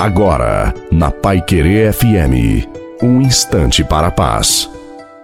Agora, na Pai Querer FM, um instante para a paz.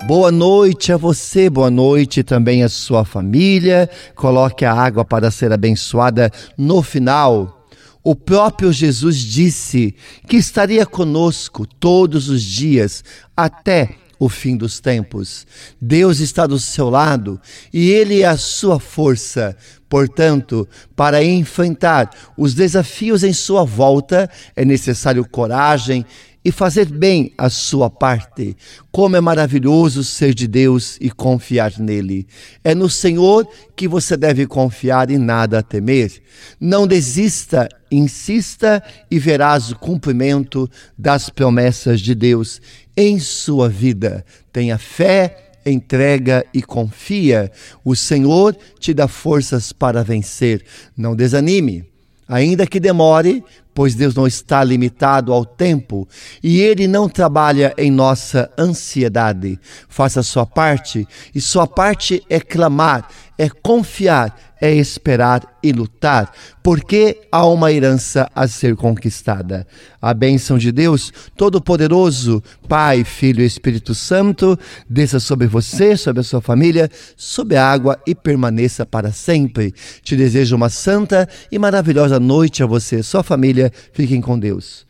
Boa noite a você, boa noite também à sua família. Coloque a água para ser abençoada no final. O próprio Jesus disse que estaria conosco todos os dias até o fim dos tempos. Deus está do seu lado e Ele é a sua força. Portanto, para enfrentar os desafios em sua volta, é necessário coragem e fazer bem a sua parte. Como é maravilhoso ser de Deus e confiar nele. É no Senhor que você deve confiar e nada temer. Não desista, insista e verás o cumprimento das promessas de Deus em sua vida. Tenha fé, entrega e confia. O Senhor te dá forças para vencer. Não desanime. Ainda que demore, pois Deus não está limitado ao tempo e Ele não trabalha em nossa ansiedade. Faça a sua parte, e sua parte é clamar, é confiar, é esperar e lutar, porque há uma herança a ser conquistada. A bênção de Deus Todo-Poderoso, Pai, Filho e Espírito Santo, desça sobre você, sobre a sua família, sobre a água e permaneça para sempre. Te desejo uma santa e maravilhosa noite a você, sua família. Fiquem com Deus.